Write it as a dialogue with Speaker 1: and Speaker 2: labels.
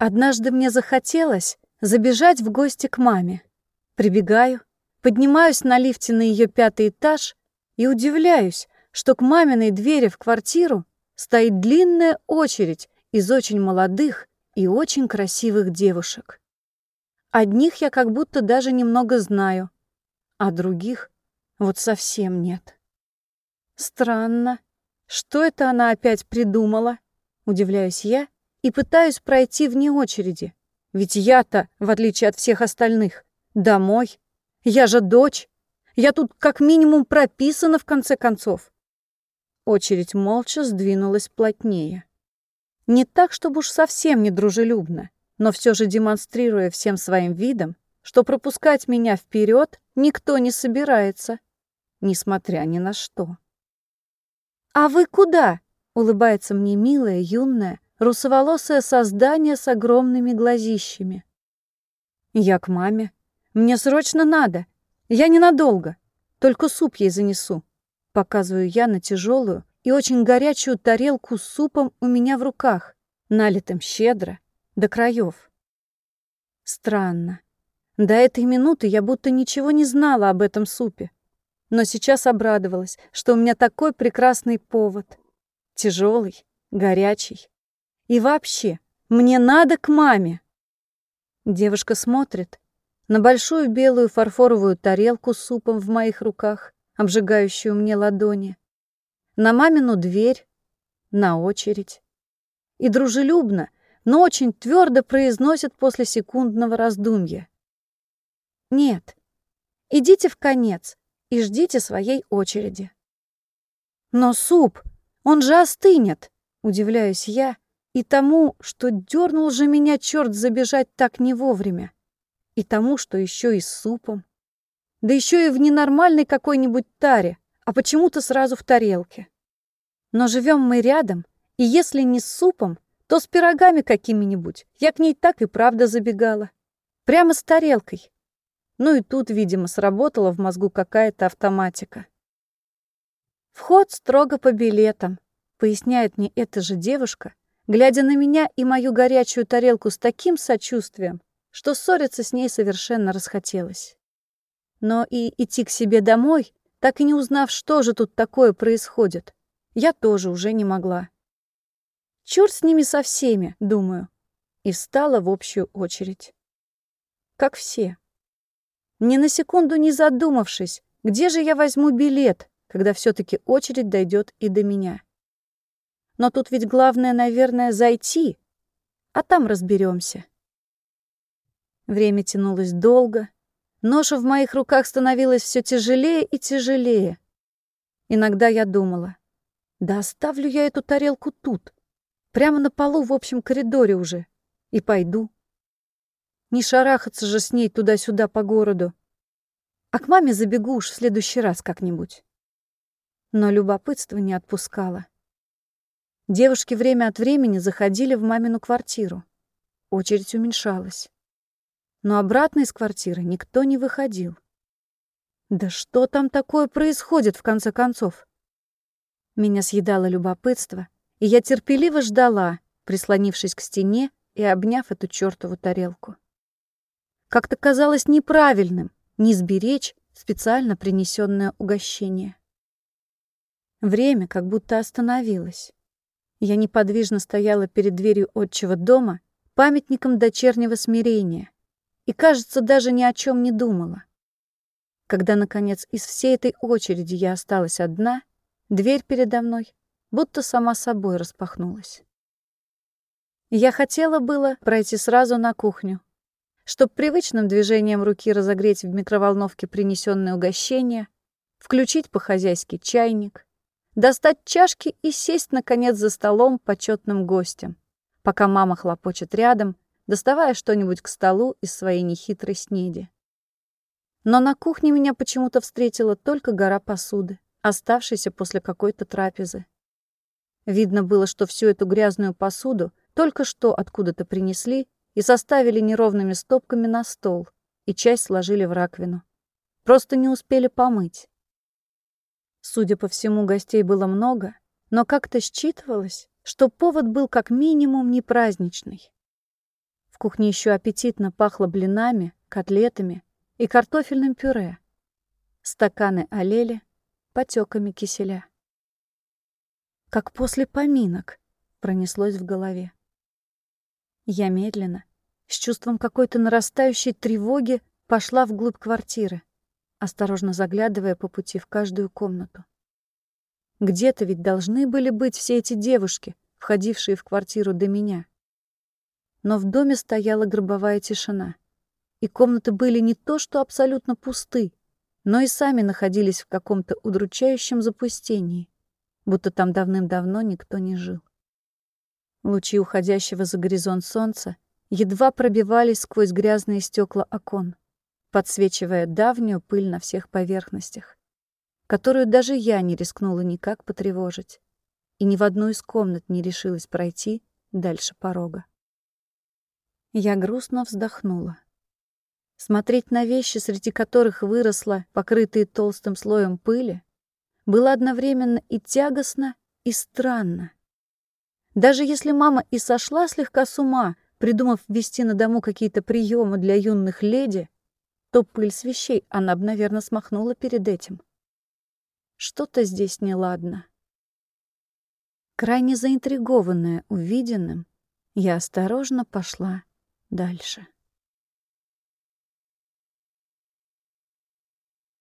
Speaker 1: Однажды мне захотелось забежать в гости к маме. Прибегаю, поднимаюсь на лифте на ее пятый этаж и удивляюсь, что к маминой двери в квартиру стоит длинная очередь из очень молодых и очень красивых девушек. Одних я как будто даже немного знаю, а других вот совсем нет. Странно. Что это она опять придумала? Удивляюсь я и пытаюсь пройти вне очереди. Ведь я-то, в отличие от всех остальных, домой. Я же дочь. Я тут как минимум прописана в конце концов. Очередь молча сдвинулась плотнее. Не так, чтобы уж совсем недружелюбно, но все же демонстрируя всем своим видом, что пропускать меня вперед никто не собирается, несмотря ни на что. «А вы куда?» — улыбается мне милая, юная, русоволосое создание с огромными глазищами. «Я к маме. Мне срочно надо. Я ненадолго. Только суп ей занесу». Показываю я на тяжелую и очень горячую тарелку с супом у меня в руках, налитым щедро, до краев. Странно. До этой минуты я будто ничего не знала об этом супе. Но сейчас обрадовалась, что у меня такой прекрасный повод. Тяжелый, горячий. И вообще, мне надо к маме. Девушка смотрит на большую белую фарфоровую тарелку с супом в моих руках, обжигающую мне ладони, на мамину дверь, на очередь. И дружелюбно, но очень твердо произносит после секундного раздумья. «Нет, идите в конец и ждите своей очереди». «Но суп, он же остынет!» — удивляюсь я, и тому, что дернул же меня черт забежать так не вовремя. И тому, что еще и с супом. Да еще и в ненормальной какой-нибудь таре, а почему-то сразу в тарелке. Но живем мы рядом, и если не с супом, то с пирогами какими-нибудь. Я к ней так и правда забегала. Прямо с тарелкой. Ну и тут, видимо, сработала в мозгу какая-то автоматика. Вход строго по билетам, поясняет мне эта же девушка, глядя на меня и мою горячую тарелку с таким сочувствием, что ссориться с ней совершенно расхотелось. Но и идти к себе домой, так и не узнав, что же тут такое происходит, я тоже уже не могла. Чёрт с ними со всеми, думаю, и встала в общую очередь. Как все. Ни на секунду не задумавшись, где же я возьму билет, когда все таки очередь дойдет и до меня. Но тут ведь главное, наверное, зайти, а там разберемся. Время тянулось долго. Ноша в моих руках становилась все тяжелее и тяжелее. Иногда я думала, да оставлю я эту тарелку тут, прямо на полу в общем коридоре уже, и пойду. Не шарахаться же с ней туда-сюда по городу. А к маме забегу уж в следующий раз как-нибудь. Но любопытство не отпускало. Девушки время от времени заходили в мамину квартиру. Очередь уменьшалась. Но обратно из квартиры никто не выходил. Да что там такое происходит, в конце концов? Меня съедало любопытство, и я терпеливо ждала, прислонившись к стене и обняв эту чёртову тарелку. Как-то казалось неправильным не сберечь специально принесенное угощение. Время как будто остановилось. Я неподвижно стояла перед дверью отчего дома, памятником дочернего смирения, и, кажется, даже ни о чем не думала. Когда, наконец, из всей этой очереди я осталась одна, дверь передо мной будто сама собой распахнулась. Я хотела было пройти сразу на кухню, чтобы привычным движением руки разогреть в микроволновке принесенное угощение, включить по-хозяйски чайник, достать чашки и сесть, наконец, за столом почетным гостем, пока мама хлопочет рядом, доставая что-нибудь к столу из своей нехитрой снеди. Но на кухне меня почему-то встретила только гора посуды, оставшейся после какой-то трапезы. Видно было, что всю эту грязную посуду только что откуда-то принесли и составили неровными стопками на стол, и часть сложили в раковину. Просто не успели помыть. Судя по всему, гостей было много, но как-то считывалось, что повод был как минимум не праздничный. кухне еще аппетитно пахло блинами, котлетами и картофельным пюре. Стаканы олели потеками киселя. Как после поминок пронеслось в голове. Я медленно, с чувством какой-то нарастающей тревоги, пошла вглубь квартиры, осторожно заглядывая по пути в каждую комнату. Где-то ведь должны были быть все эти девушки, входившие в квартиру до меня. Но в доме стояла гробовая тишина, и комнаты были не то что абсолютно пусты, но и сами находились в каком-то удручающем запустении, будто там давным-давно никто не жил. Лучи уходящего за горизонт солнца едва пробивались сквозь грязные стекла окон, подсвечивая давнюю пыль на всех поверхностях, которую даже я не рискнула никак потревожить, и ни в одну из комнат не решилась пройти дальше порога. Я грустно вздохнула. Смотреть на вещи, среди которых выросла, покрытые толстым слоем пыли, было одновременно и тягостно, и странно. Даже если мама и сошла слегка с ума, придумав ввести на дому какие-то приемы для юных леди, то пыль с вещей она бы, наверное, смахнула перед этим. Что-то здесь неладно. Крайне заинтригованная увиденным, я осторожно пошла дальше.